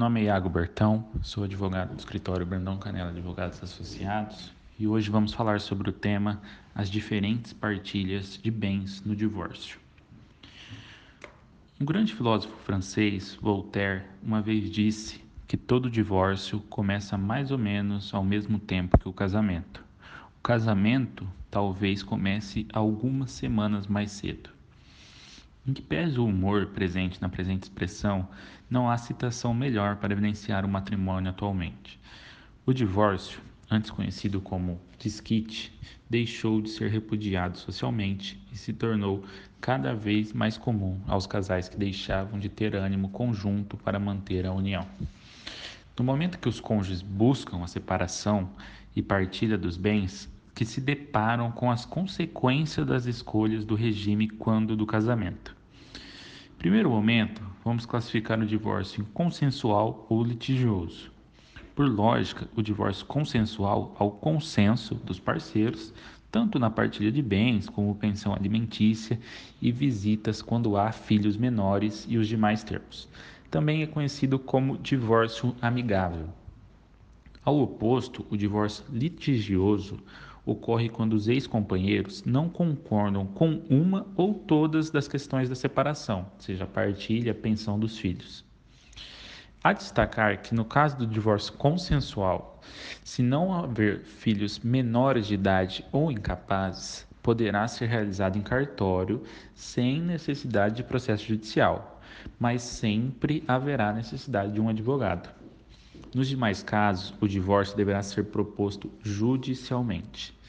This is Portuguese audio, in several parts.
nome é Iago Bertão, sou advogado do escritório Brandão Canela Advogados Associados e hoje vamos falar sobre o tema as diferentes partilhas de bens no divórcio. Um grande filósofo francês, Voltaire, uma vez disse que todo divórcio começa mais ou menos ao mesmo tempo que o casamento. O casamento talvez comece algumas semanas mais cedo. Em que pese o humor presente na presente expressão, não há citação melhor para evidenciar o matrimônio atualmente. O divórcio, antes conhecido como desquite, deixou de ser repudiado socialmente e se tornou cada vez mais comum aos casais que deixavam de ter ânimo conjunto para manter a união. No momento que os cônjuges buscam a separação e partilha dos bens, que se deparam com as consequências das escolhas do regime quando do casamento. Primeiro momento, vamos classificar o divórcio em consensual ou litigioso. Por lógica, o divórcio consensual ao consenso dos parceiros, tanto na partilha de bens como pensão alimentícia e visitas quando há filhos menores e os demais termos. Também é conhecido como divórcio amigável. Ao oposto, o divórcio litigioso ocorre quando os ex-companheiros não concordam com uma ou todas das questões da separação, seja a partilha, a pensão dos filhos. Há destacar que no caso do divórcio consensual, se não haver filhos menores de idade ou incapazes, poderá ser realizado em cartório sem necessidade de processo judicial, mas sempre haverá necessidade de um advogado. Nos demais casos, o divórcio deverá ser proposto judicialmente.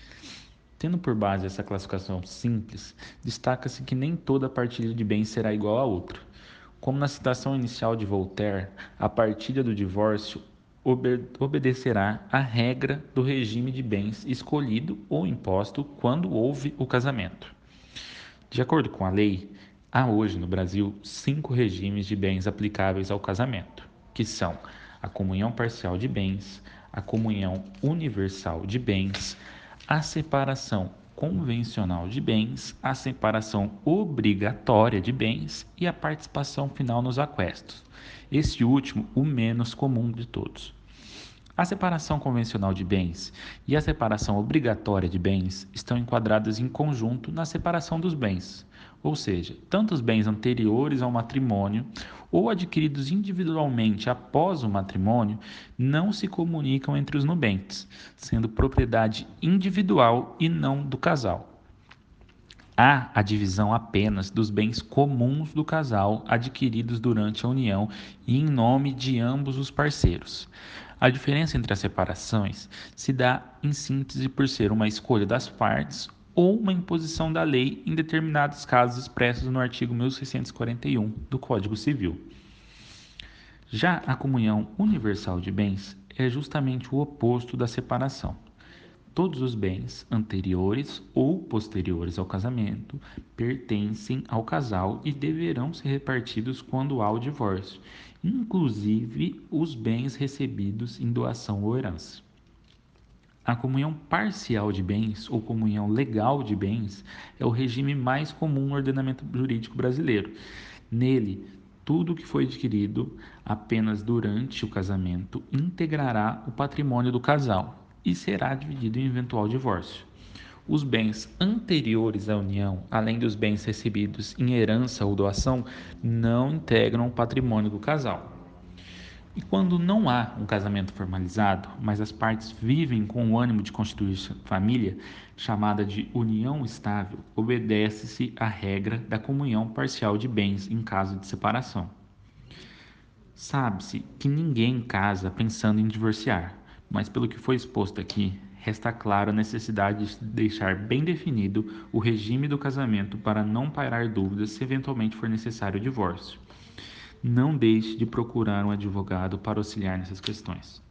Tendo por base essa classificação simples, destaca-se que nem toda partilha de bens será igual a outra. Como na citação inicial de Voltaire, a partilha do divórcio obedecerá à regra do regime de bens escolhido ou imposto quando houve o casamento. De acordo com a lei, há hoje no Brasil cinco regimes de bens aplicáveis ao casamento, que são a comunhão parcial de bens, a comunhão universal de bens, a separação convencional de bens, a separação obrigatória de bens e a participação final nos aquestos. Este último, o menos comum de todos. A separação convencional de bens e a separação obrigatória de bens estão enquadradas em conjunto na separação dos bens, ou seja, tanto os bens anteriores ao matrimônio ou adquiridos individualmente após o matrimônio não se comunicam entre os nubentes, sendo propriedade individual e não do casal. Há a divisão apenas dos bens comuns do casal adquiridos durante a união e em nome de ambos os parceiros. A diferença entre as separações se dá, em síntese, por ser uma escolha das partes ou uma imposição da lei em determinados casos expressos no artigo 1641 do Código Civil. Já a comunhão universal de bens é justamente o oposto da separação. Todos os bens anteriores ou posteriores ao casamento pertencem ao casal e deverão ser repartidos quando há o divórcio, inclusive os bens recebidos em doação ou herança. A comunhão parcial de bens ou comunhão legal de bens é o regime mais comum no ordenamento jurídico brasileiro. Nele, tudo que foi adquirido apenas durante o casamento integrará o patrimônio do casal e será dividido em eventual divórcio. Os bens anteriores à união, além dos bens recebidos em herança ou doação, não integram o patrimônio do casal. E quando não há um casamento formalizado, mas as partes vivem com o ânimo de constituir família, chamada de união estável, obedece-se à regra da comunhão parcial de bens em caso de separação. Sabe-se que ninguém casa pensando em divorciar, mas pelo que foi exposto aqui, resta claro a necessidade de deixar bem definido o regime do casamento para não pairar dúvidas se eventualmente for necessário o divórcio. não deixe de procurar um advogado para auxiliar nessas questões.